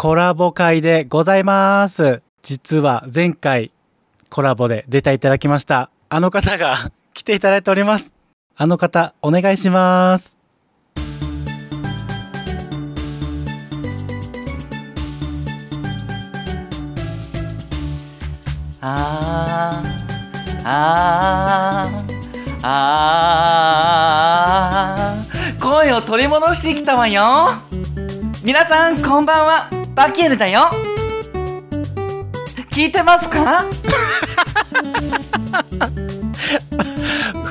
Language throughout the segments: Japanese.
コラボ会でございます。実は前回コラボで出ていただきました。あの方が 来ていただいております。あの方お願いします。あーあーあー。声を取り戻してきたわよ。皆さんこんばんは。バキエルだよ。聞いてますか？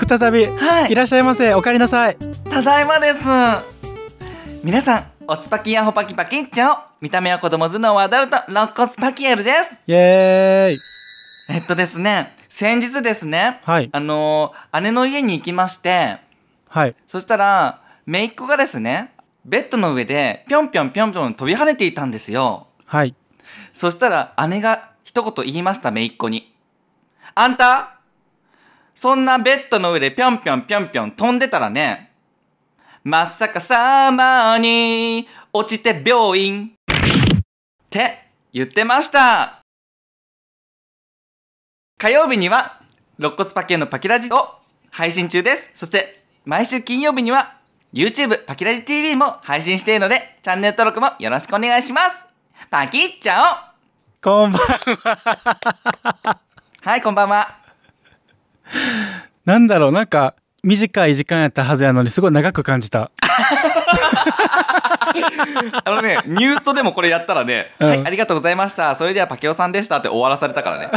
再びはい。いらっしゃいませ。お帰りなさい。ただいまです。皆さんおつぱきやほパキパキッチャオ見た目は子供頭脳はアダルト肋骨パキエルです。イエーイ。えっとですね先日ですねはい。あのー姉の家に行きましてはい。そしたら、姪っ子がですね、ベッドの上でぴょんぴょんぴょんぴょん飛び跳ねていたんですよ。はいそしたら姉が一言言いました、姪っ子に。あんたそんなベッドの上でぴょんぴょんぴょんぴょん飛んでたらね、まさかさまに落ちて病院って言ってました。火曜日には、肋骨パキのパキラジを配信中です。そして、毎週金曜日には、YouTube パキラジ TV も配信しているので、チャンネル登録もよろしくお願いします。パキッチャオこんばんはい、こんばんは。なんだろうなんか短い時間やったはずやのにすごい長く感じたあのね、ニュースとでもこれやったらね、うんはい、ありがとうございました。それではパキオさんでしたって終わらされたからね。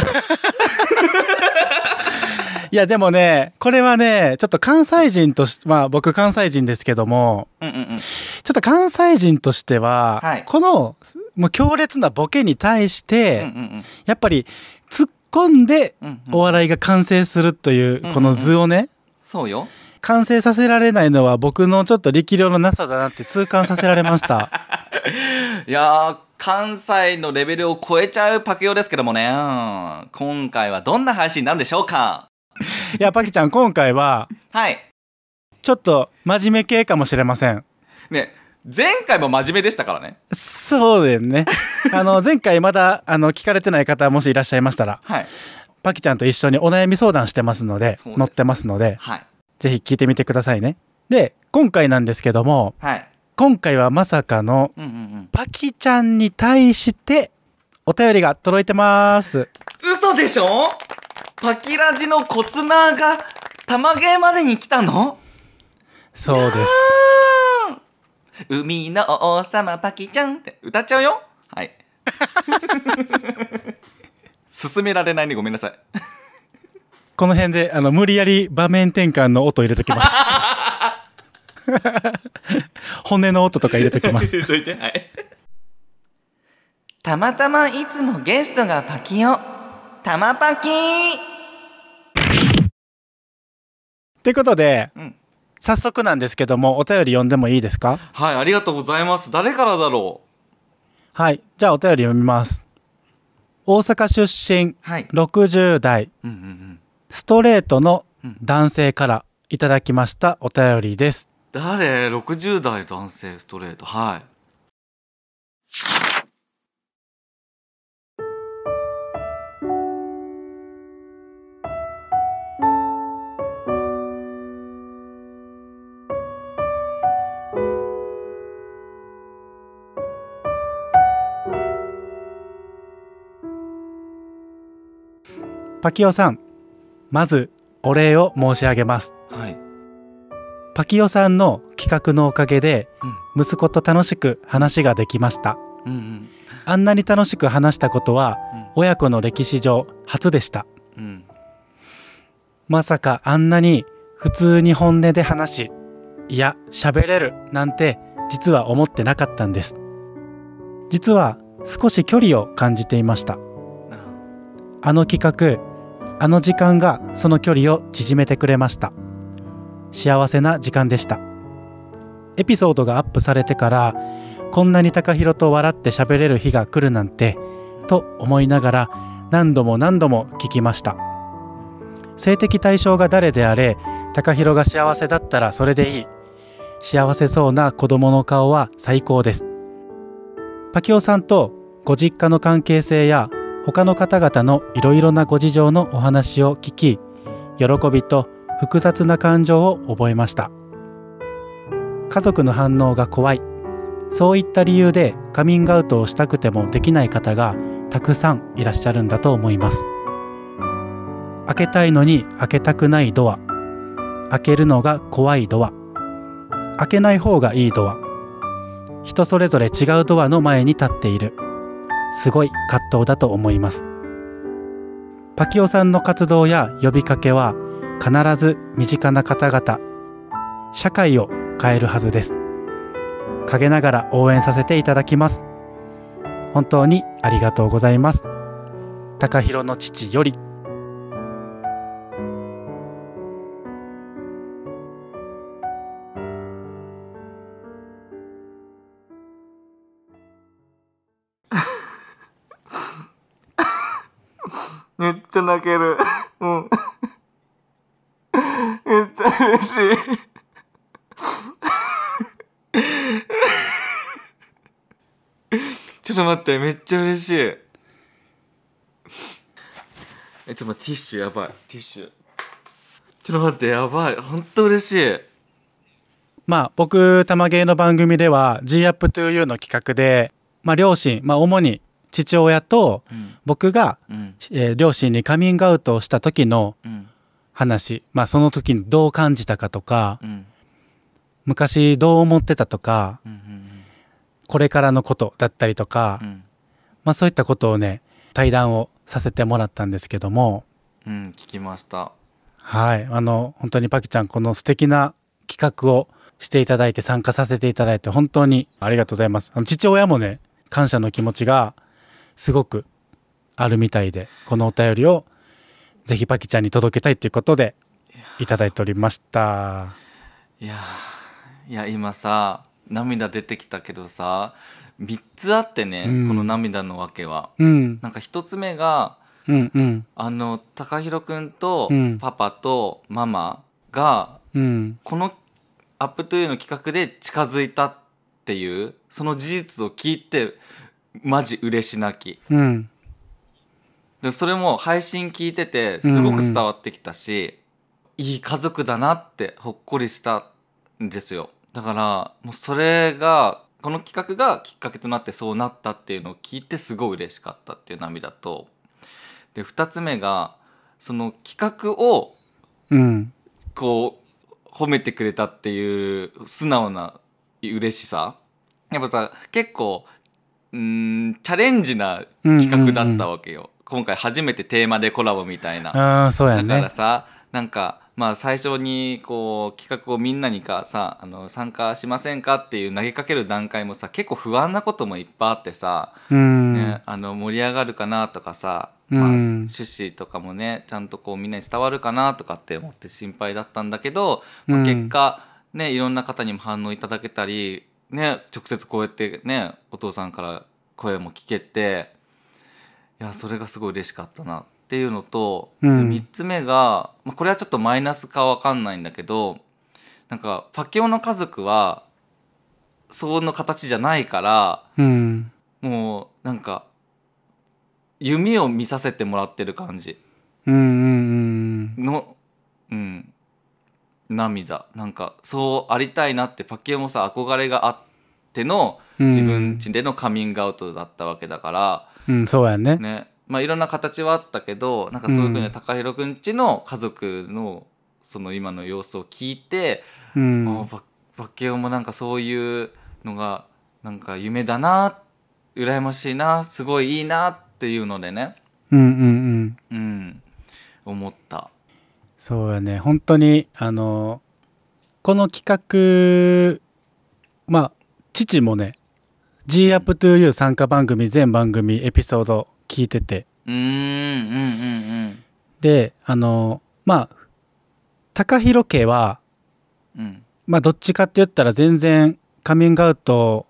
いやでもねこれはねちょっと関西人としてまあ僕関西人ですけどもうんうんうん。ちょっと関西人としては、はい。このもう強烈なボケに対して、うんうんうん。やっぱり突っ込んでうんうん。お笑いが完成するというこの図をね、そうよ。完成させられないのは僕のちょっと力量のなさだなって痛感させられました。いやー、関西のレベルを超えちゃうパキオですけどもね、今回はどんな配信になるんでしょうかいやパキちゃん今回ははい。ちょっと真面目系かもしれませんね、前回も真面目でしたからね。そうだよね あの前回まだあの聞かれてない方もしいらっしゃいましたらはい。パキちゃんと一緒にお悩み相談してますのでです載ってますのではい。ぜひ聞いてみてくださいねで今回なんですけどもはい。今回はまさかのうんうんうん。パキちゃんに対してお便りが届いてます嘘でしょ？パキラジのコツナーが玉芸までに来たの？そうです。海の王様パキちゃんって歌っちゃうよ。はい。進められないねごめんなさい。この辺であの無理やり場面転換の音入れときます。骨の音とか入れときます。はい。たまたまいつもゲストがパキオたまパキってことで、うん。早速なんですけどもお便り読んでもいいですか？はいありがとうございます。誰からだろはいじゃあお便り読みます。大阪出身うはい。60代。うんうんうん。ストレートのうん。男性からいただきましたお便りです。誰 ?60 代男性ストレート。はいパキオさんまずお礼を申し上げます。はい。パキオさんの企画のおかげでうん。息子と楽しく話ができました。うんうん。あんなに楽しく話したことは親子の歴史上初でした。うん。まさかあんなに普通に本音で話しいや喋れるなんて実は思ってなかったんです。実は少し距離を感じていました。あの企画あの時間がその距離を縮めてくれました。幸せな時間でした。エピソードがアップされてからこんなに高弘と笑って喋れる日が来るなんてと思いながら何度も何度も聞きました。性的対象が誰であれ高弘が幸せだったらそれでいい。幸せそうな子供の顔は最高です。パキオさんとご実家の関係性や他の方々のいろいろなご事情のお話を聞き喜びと複雑な感情を覚えました。家族の反応が怖い。そういった理由でカミングアウトをしたくてもできない方がたくさんいらっしゃるんだと思います。開けたいのに開けたくないドア。開けるのが怖いドア。開けない方がいいドア。人それぞれ違うドアの前に立っている。すごい葛藤だと思います。パキオさんの活動や呼びかけは必ず身近な方々社会を変えるはずです。陰ながら応援させていただきます。本当にありがとうございます。高弘の父よりめっちゃ泣ける。うん。めっちゃ嬉しい。ちょっと待って、めっちゃ嬉しい。え、ちょっと待って、ティッシュやばい。ティッシュ。ちょっと待って、やばい。ほんと嬉しい。まあ僕玉芸の番組では G up to you の企画でまあ両親まあ主に父親とうん。僕が、うん。えー両親にカミングアウトをした時のうん。話まあその時にどう感じたかとかうん。昔どう思ってたとかうん。これからのことだったりとか、うん。まあそういったことをね対談をさせてもらったんですけどもうん。聞きました。はいあの本当にパキちゃんこの素敵な企画をしていただいて参加させていただいて本当にありがとうございますあの父親もね感謝の気持ちがすごくあるみたいでこのお便りをぜひパキちゃんに届けたいということでいただいておりました。いやーいや今さ涙出てきたけどさ3つあってね、うん。この涙のわけは。うん。なんか1つ目がうんうん。あの高弘くんとうん。パパとママがうん。この「アップトゥーの企画で近づいたっていうその事実を聞いてマジ嬉し泣き。うん。でそれも配信聞いててすごく伝わってきたし、いい家族だなってほっこりしたんですよ。だからもうそれがこの企画がきっかけとなってそうなったっていうのを聞いてすごい嬉しかったっていう涙と。で2つ目がその企画をうん。こう褒めてくれたっていう素直な嬉しさ。やっぱさ結構うーんチャレンジな企画だったわけよ、今回初めてテーマでコラボみたいな、ああそうやだからねさなんかまあ最初にこう企画をみんなにかさあの参加しませんかっていう投げかける段階もさ結構不安なこともいっぱいあってさ、うん、ね、あの盛り上がるかなとかさ、うん。まあ、趣旨とかもねちゃんとこうみんなに伝わるかなとかって思って心配だったんだけど、まあうん。結果ねいろんな方にも反応いただけたり、ね、直接こうやってねお父さんから声も聞けていやそれがすごい嬉しかったなっていうのと、うん。3つ目が、まあ、これはちょっとマイナスかわかんないんだけどなんかパキオの家族はその形じゃないからうん。もうなんか夢を見させてもらってる感じ。のうん涙。なんかそうありたいなってパキオもさ憧れがあってのうん。自分家でのカミングアウトだったわけだから、うんそうやね。ね。まあいろんな形はあったけどなんかそういうふうにうん高弘くんちの家族のその今の様子を聞いて、うん。あパパキオもなんかそういうのがなんか夢だな羨ましいなすごいいいなっていうのでね。うんうんうん。うん。思ったそうやね本当にあのこの企画まあ父もね G up to you 参加番組全番組エピソード聞いてて。うーん、うん、うん、で、あの、まあ、高弘家は、うん。うん。まあどっちかって言ったら全然カミングアウト、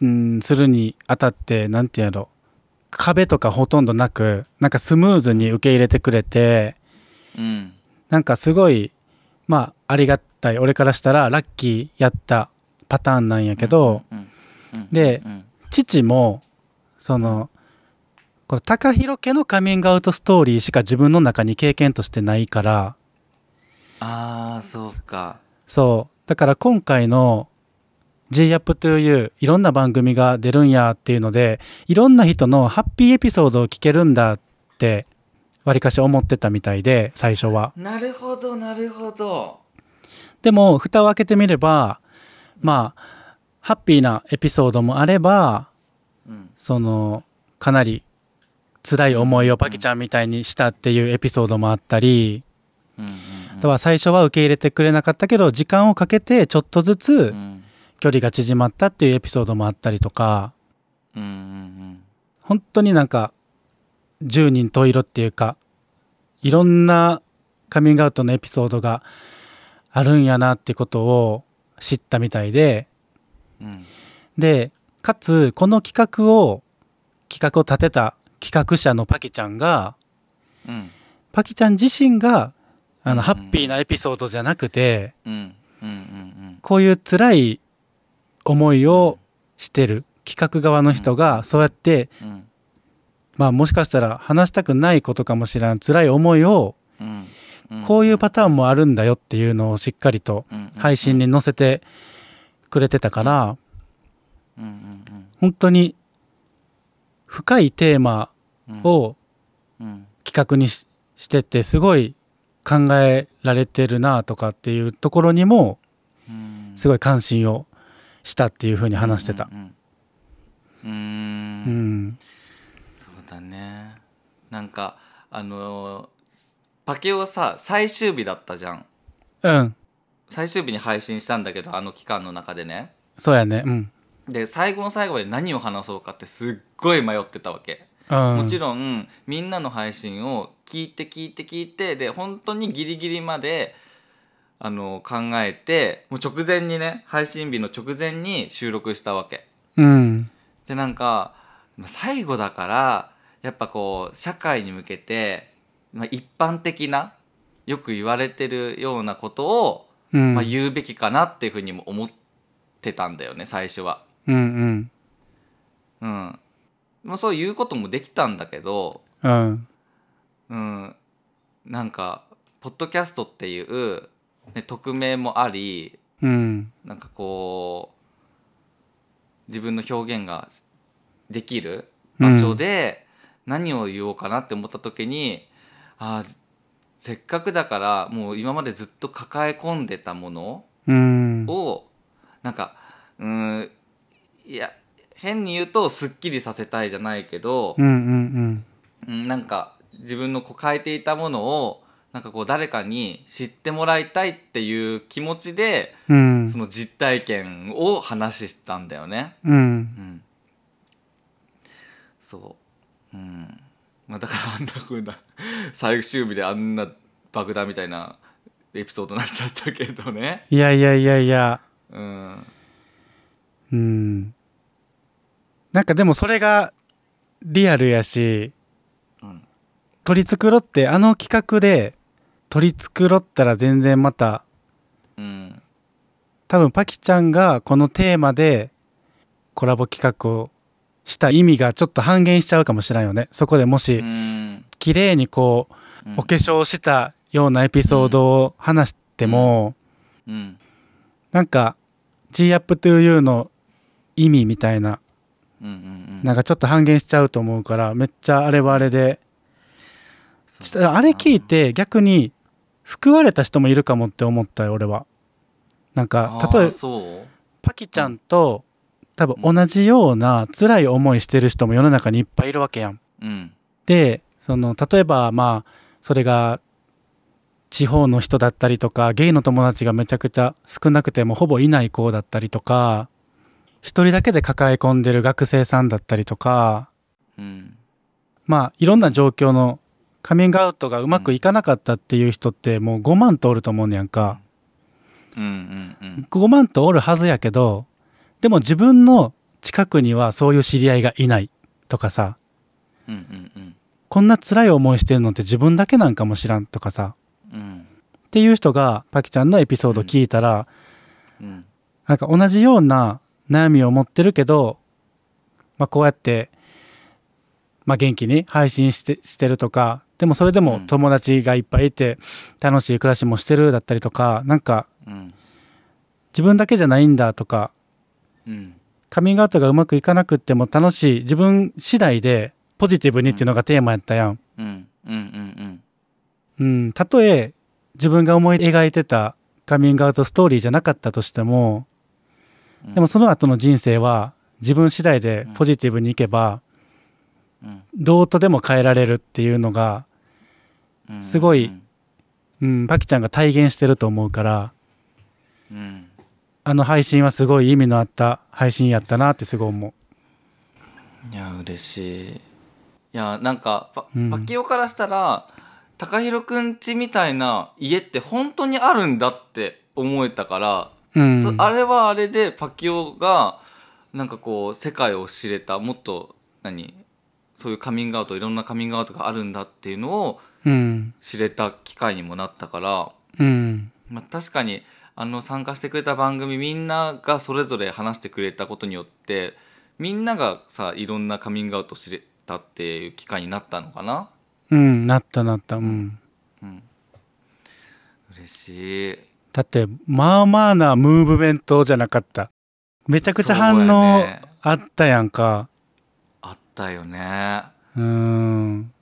うん、するにあたって、なんていうやろ、壁とかほとんどなく、なんかスムーズに受け入れてくれて、うん。なんかすごい、まあありがたい、俺からしたらラッキーやったパターンなんやけど、でうん、父も、その、この高弘家のカミングアウトストーリーしか自分の中に経験としてないから、ああ、そうか。そう。だから今回の G Up to You いろんな番組が出るんやっていうので、いろんな人のハッピーエピソードを聞けるんだって、わりかし思ってたみたいで、最初は。なるほど、なるほど。でも、蓋を開けてみれば、まあ、ハッピーなエピソードもあれば、うん。その、かなり辛い思いをパキちゃんみたいにしたっていうエピソードもあったり、うん、うん。あとは最初は受け入れてくれなかったけど、時間をかけてちょっとずつうん、距離が縮まったっていうエピソードもあったりとか、うん、うん、本当になんか十人十色っていうかいろんなカミングアウトのエピソードがあるんやなってことを知ったみたいでうん。うん。でかつこの企画を企画を立てた企画者のパキちゃんがうん。パキちゃん自身があうんのハッピーなエピソードじゃなくてうん。うん。うん。こういう辛い思いをしてる企画側の人がそうやってうん。まあもしかしたら話したくないことかもしれん辛い思いを。こういうパターンもあるんだよっていうのをしっかりとうん配信に載せてくれてたから本当に深いテーマうん。をうん。企画にししててすごい考えられてるなとかっていうところにもうん。すごい関心をしたっていうふうに話してた。うんんそうだね。なんか、あのー、パケオさ、最終日だったじゃん。うん最終日に配信したんだけど、あの期間の中でね。そうやねうんで、最後の最後まで何を話そうかってすっごい迷ってたわけ。うんもちろんみんなの配信を聞いて聞いて聞いてで本当にギリギリまであの考えてもう直前にね配信日の直前に収録したわけうんでなんかまあ最後だからやっぱこう社会に向けて、まあ、一般的なよく言われてるようなことを、うん。まあ、言うべきかなっていうふうにも思ってたんだよね最初は。うんうん。うん、まあそういうこともできたんだけど、うん。うん、なんかポッドキャストっていう、ね、匿名もありうん。なんかこう自分の表現ができる場所で何を言おうかなって思った時に、あーせっかくだからもう今までずっと抱え込んでたものうん。をなんかうんいや変に言うとすっきりさせたいじゃないけど、うんうんうん、なんか自分のこう変えていたものをなんかこう誰かに知ってもらいたいっていう気持ちでうん。その実体験を話したんだよね。うん。うん、そう、うん。まあ、だからあんな風な最終日であんな爆弾みたいなエピソードになっちゃったけどね。いやいやいやいや。うん。うん。なんかでもそれがリアルやしうん。取り繕ってあの企画で取り繕ったら全然またうん。多分パキちゃんがこのテーマでコラボ企画をした意味がちょっと半減しちゃうかもしれんよね。そこでもうしん。綺麗にこううん。お化粧したようなエピソードを話してもうん。なんか G up to you の意味みたいなうんうんうん。なんかちょっと半減しちゃうと思うからめっちゃあれはあれであれ聞いて逆に救われた人もいるかもって思ったよ俺は。なんか例えばパキちゃんと多分同じような辛い思いしてる人も世の中にいっぱいいるわけやん。うん。でその例えばまあそれが地方の人だったりとかゲイの友達がめちゃくちゃ少なくてもほぼいない子だったりとか一人だけで抱え込んでる学生さんだったりとか、うん。まあいろんな状況のカミングアウトがうまくいかなかったっていう人ってもう5万とおると思うねやんか。うん。うん。うん。5万とおるはずやけど、でも自分の近くにはそういう知り合いがいないとかさ、うんうんうん。こんな辛い思いしてるのって自分だけなんかもしらんとかさ、うんっていう人がパキちゃんのエピソード聞いたら、うん。なんか同じような悩みを持ってるけど、まあ、こうやって、まあ、元気に配信してしてるとかでもそれでもうん。友達がいっぱいいて楽しい暮らしもしてるだったりとかなんかうん。自分だけじゃないんだとかうんカミングアウトがうまくいかなくっても楽しい自分次第でポジティブにっていうのがテーマやったやん。うん。うん。うん。うん、たとえ自分が思い描いてたカミングアウトストーリーじゃなかったとしてもうん。でもその後の人生は自分次第でポジティブにいけばうん。どうとでも変えられるっていうのが、うん。すごいうん、パキちゃんが体現してると思うから。うんあの配信はすごい意味のあった配信やったなってすごい思いや嬉しい。いやなんかパ,、うん。パキオからしたら高弘くんちみたいな家って本当にあるんだって思えたから、う。うん、そあれはあれでパキオがなんかこう世界を知れたもっと何そういうカミングアウトいろんなカミングアウトがあるんだっていうのをうん。知れた機会にもなったから、うん。まあ、確かにあの参加してくれた番組みんながそれぞれ話してくれたことによってみんながさいろんなカミングアウト知れたっていう機会になったのかな？うんなったなった。うん。うん。嬉しい。だってまあまあなムーブメントじゃなかった。めちゃくちゃ反応ね。あったやんか。あったよね。うーん。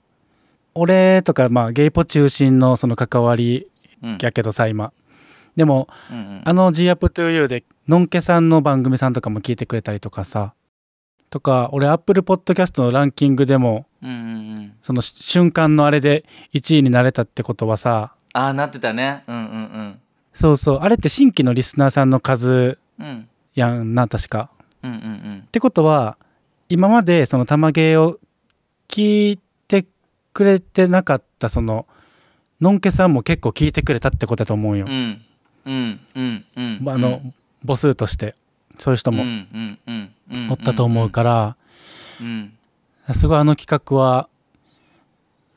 俺とかまあゲイポ中心のその関わりうんやけどさ今でもうんうん。あの G up to you でのんけさんの番組さんとかも聞いてくれたりとかさ。とか俺 Apple Podcast のランキングでもうんうんうん。その瞬間のあれで1位になれたってことはさ。ああなってたね。うんうんそうそう。あれって新規のリスナーさんの数うん。うんやんな確か。うんうんうん。ってことは今までその玉芸を聞いてくれてなかったそののんけさんも結構聞いてくれたってことだと思うよ。うんうんうんうん。あの、母数としてそういう人もおったと思うから、うんすごいあの企画は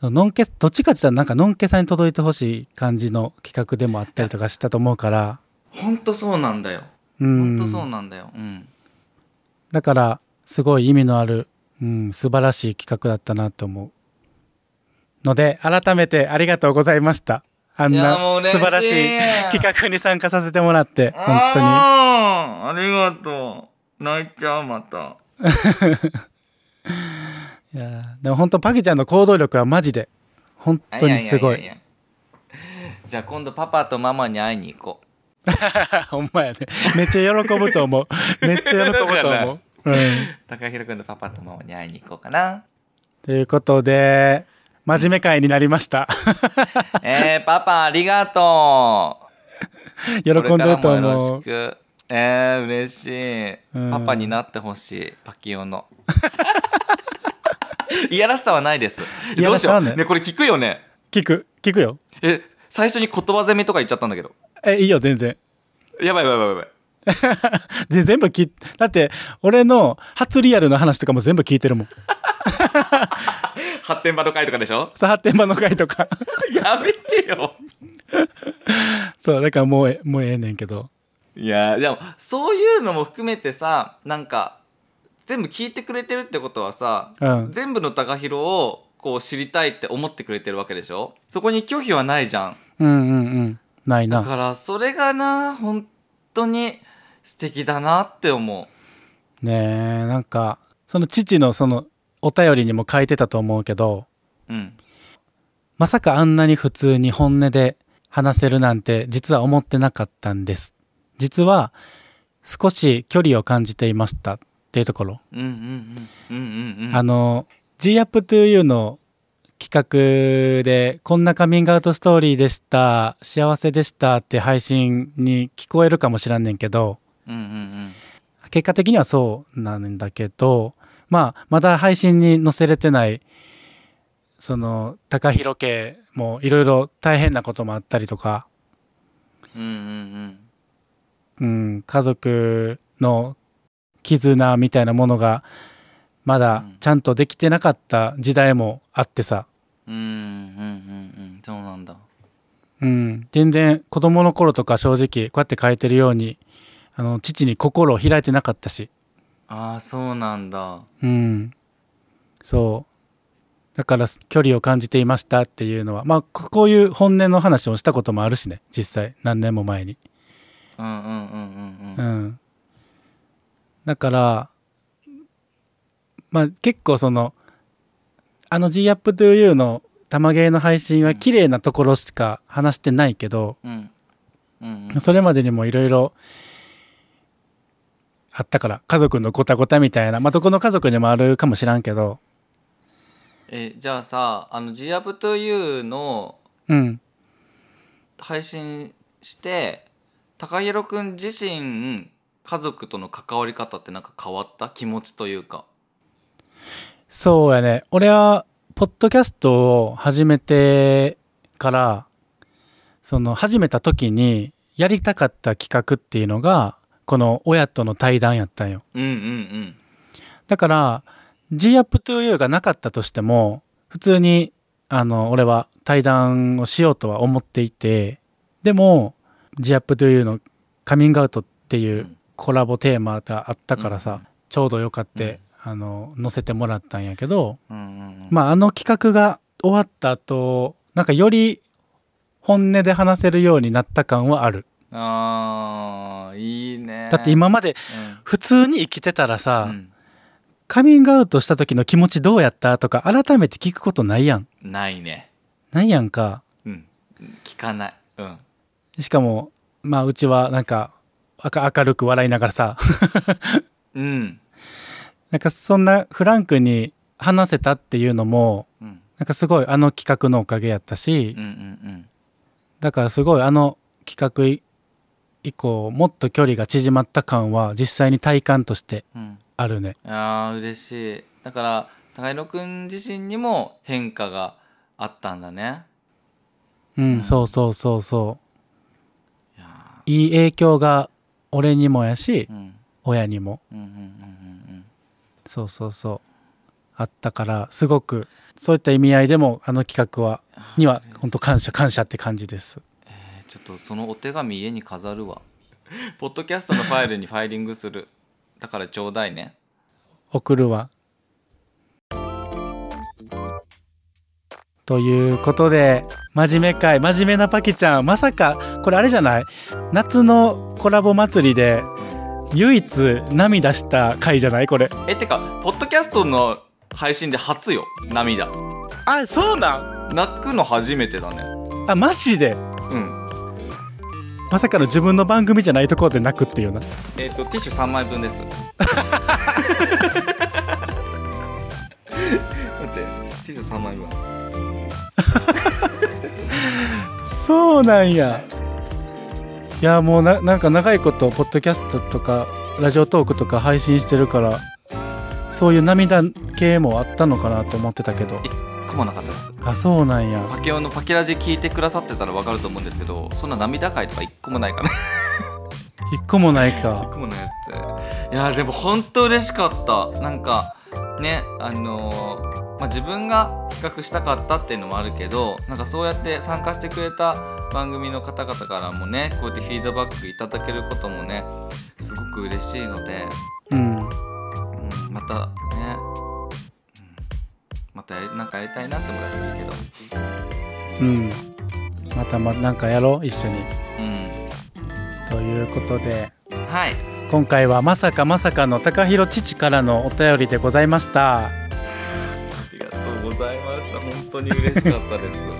のんけどっちかって言ったらなんかのんけさんに届いてほしい感じの企画でもあったりとかしたと思うから、ほんとそうなんだよ。うん、ほんとそうなんだよ。うん。だからすごい意味のある、うん、素晴らしい企画だったなと思う。ので改めてありがとうございましたあんな素晴らしい企画に参加させてもらって本当に。ありがとう。泣いちゃうまた。いやーでも本当パキちゃんの行動力はマジで本当にすごい。やややや。じゃあ今度パパとママに会いに行こ ほんまやね。めっちゃ喜ぶと思う。めっちゃ喜ぶと思う、うん、う高弘くんとパパとママに会いに行こうかな。ということで真面目会になりました。えー、パパありがとう。喜んでると思う。えー、嬉しい、うん。パパになってほしいパキオの。いやらしさはないです。いやどうしよらしさはね。うねこれ聞くよね。聞く。聞くよ。え最初に言葉攻めとか言っちゃったんだけど。えいいよ全然。やばいやばいやばいやばい。で全部聞いだって俺の初リアルの話とかも全部聞いてるもん発展場の会とかでしょ？さ発展場の回とか。やめてよ。そうだからもうえもうええねんけど。いやでもそういうのも含めてさなんか全部聞いてくれてるってことはさ、うん。全部の高弘をこう知りたいって思ってくれてるわけでしょ？そこに拒否はないじゃん。うんうんうん。ないな。だからそれがな本当に素敵だなって思ねえなんかその父のそのお便りにも書いてたと思うけどううん。まさかあんなに普通に本音で話せるなんて実は思ってなかったんです。実は少し距離を感じていましたっていうところ。あの G up to you の企画でこんなカミングアウトストーリーでした幸せでしたって配信に聞こえるかもしらんねんけどうんうんうん。結果的にはそうなんだけどまあまだ配信に載せれてないその高弘家もいろいろ大変なこともあったりとか、うんうんうん、家族の絆みたいなものがまだちゃんとできてなかった時代もあってさ、うんうんうんうんうん。そうなんだ。うん、全然子供の頃とか正直こうやって書いてるようにあの父に心を開いてなかったし、ああそうなんだ。うん、そう。だから距離を感じていましたっていうのはまあここういう本音の話をしたこともあるしね実際。何年も前に。うんうんうんうんううん。ん、だからまあ結構そのあの G アップ to you の玉芸の配信は綺麗なところしか話してないけど、うん。うんうん。それまでにもいろいろあったから家族のごたごたみたいな。まあどこの家族にもあるかもしらんけど。えじゃあさあの G アップ to you のうん。配信して高弘くん自身家族との関わり方ってなんか変わった？気持ちというか。そうやね。俺はポッドキャストを始めてからその始めた時にやりたかった企画っていうのがこの親との対談やったんよ。うんうんだから G アップ to you がなかったとしても普通にあの俺は対談をしようとは思っていてでも G アップ to you のカミングアウトってういうん。コラボテーマがあったからさ、ちょうどよかって、あの載せてもらったんやけど、うんうんうん。まああの企画が終わった後なんかより本音で話せるようになった感はあるあーいいね。だって今までうん。普通に生きてたらさ、うん。カミングアウトした時の気持ちどうやったとか改めて聞くことないやん。ないね。ないやんか。うん。聞かない。うん。しかもまあうちはなんか明明るく笑いながらさ。うん。なんかそんなフランクに話せたっていうのもうん。なんかすごいあの企画のおかげやったし、うんうんだからすごいあの企画い以降もっと距離が縮まった感は実際に体感としてうん。うんあるね。いやー嬉しい。だから高弘くん自身にも変化があったんだね。うん、うん。そうそうそうそう。いい影響が俺にもやしーうん。親にも。うんうんうんうんそうそうそう。あったからすごくそういった意味合いでもあの企画はうんには本当感謝感謝って感じです。えーちょっとそのお手紙家に飾るわ。ポッドキャストのファイルにファイリングする。だからちょうだいね。送るわ。ということで真面目会真面目なパキちゃん。まさかこれあれじゃない？夏のコラボ祭りで唯一涙した回じゃない？これ。えてかポッドキャストの配信で初よ涙。あそうなん？泣くの初めてだね。あマジで？うんまさかの自分の番組じゃないところで泣くっていうな。えっ、とティッシュ3枚分です。待ってティッシュ3枚分。そうなんや。いやもうななんか長いことポッドキャストとかラジオトークとか配信してるからそういう涙系もあったのかなと思ってたけど一個もなかったです。あそうなんや。パケオのパケラジ聞いてくださってたら分かると思うんですけどそんな涙回とか一個もないから一個もない 一か個もないやつ。いやでも本当嬉しかった。なんかねあのーまあ、自分が企画したかったっていうのもあるけどなんかそうやって参加してくれた番組の方々からもねこうやってフィードバックいただけることもねすごく嬉しいので、うん。うん、またね、うん、またなんかやりたいなって思いますけど。うん。またまなんかやろう一緒に。うんということではい。今回はまさかまさかの高弘父からのお便りでございました。ありがとうございました。本当に嬉しかったです。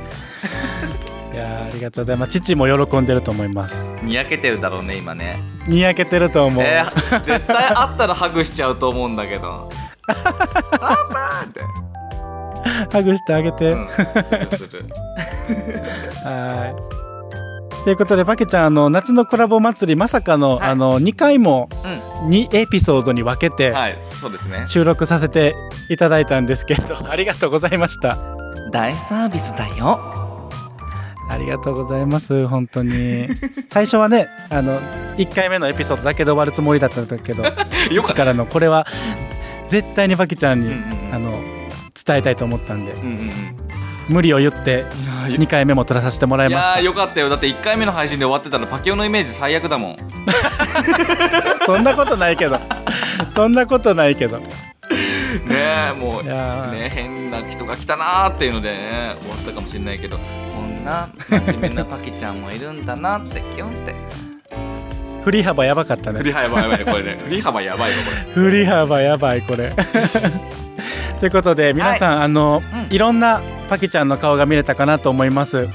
いやーありがとうございます。父も喜んでると思います。にやけてるだろうね今ね。にやけてると思う、えー絶対会ったらハグしちゃうと思うんだけど。パーって、ハグしてあげて、うん、するする。はい。ということでパケちゃんあの夏のコラボ祭りまさかの,、はい。あの2回もうん。2エピソードに分けてはい。そうですね。収録させていただいたんですけど ありがとうございました。大サービスだよ。ありがとうございます本当に。最初はねあの1回目のエピソードだけで終わるつもりだったんだけど よかった。からのこれは絶対にパキちゃんに、うんうんうん。あの伝えたいと思ったんで。うんうんうん。無理を言っていや2回目も撮らさせてもらいいました。やーよかったよ。だって1回目の配信で終わってたらパキオのイメージ最悪だもん。そんなことないけど。そんなことないけど。ねえもうね変な人が来たなーっていうのでね終わったかもしれないけど。こんな真面目なパキちゃんもいるんだなってキュンって。振り幅やばかったね。振り幅やばいねこれね。振り幅やばいよこれ。振り幅やばいこれ ということで皆さん、あの、うんいろんなパキちゃんの顔が見れたかなと思います。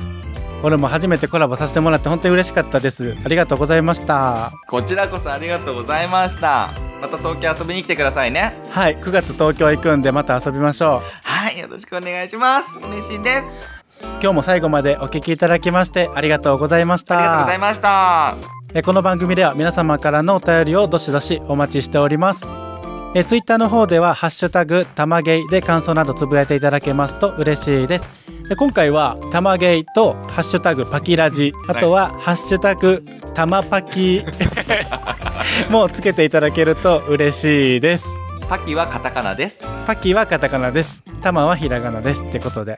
俺も初めてコラボさせてもらって本当に嬉しかったです。ありがとうございました。こちらこそありがとうございました。また東京遊びに来てくださいね。はい。9月東京行くんでまた遊びましょはい。よろしくお願いします。嬉しいです。う今日も最後までお聞きいただきましてありがとうございました。ありがとうございました。えこの番組では皆様からのお便りをどしどしお待ちしておりますえツイッターの方では「ハッシュタグたまゲイ」で感想などつぶやいていただけますと嬉しいです。で今回は「たまゲイ」と「ハッシュタグパキラジ」あとは「ハッシュタグたまパキ」もつけていただけると嬉しいです。パキはカタカナです。パキはカタカナです。タマはひらがなですってことで。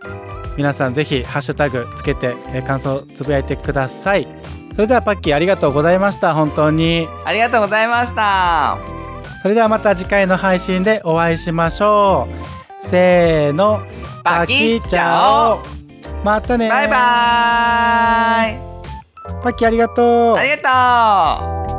皆さんぜひハッシュタグつけてえ感想つぶやいてください。それではパッキーありがとうございました。本当に。ありがとうございましたそれではまた次回の配信でお会いしましょう。せーの。パキちゃおまたねバイバーイ。パッキーありがとう。ありがとう